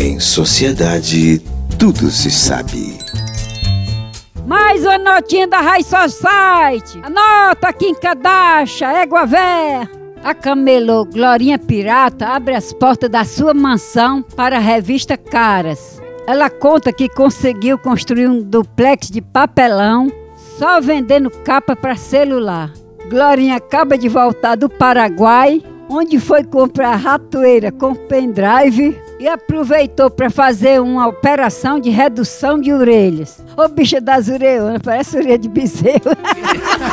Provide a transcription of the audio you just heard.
Em sociedade, tudo se sabe. Mais uma notinha da High Society. Anota aqui em Cadacha, égua véia. A camelô Glorinha Pirata abre as portas da sua mansão para a revista Caras. Ela conta que conseguiu construir um duplex de papelão só vendendo capa para celular. Glorinha acaba de voltar do Paraguai, onde foi comprar ratoeira com pendrive e aproveitou para fazer uma operação de redução de orelhas. Ô bicha das orelhas, parece orelha de bezerro.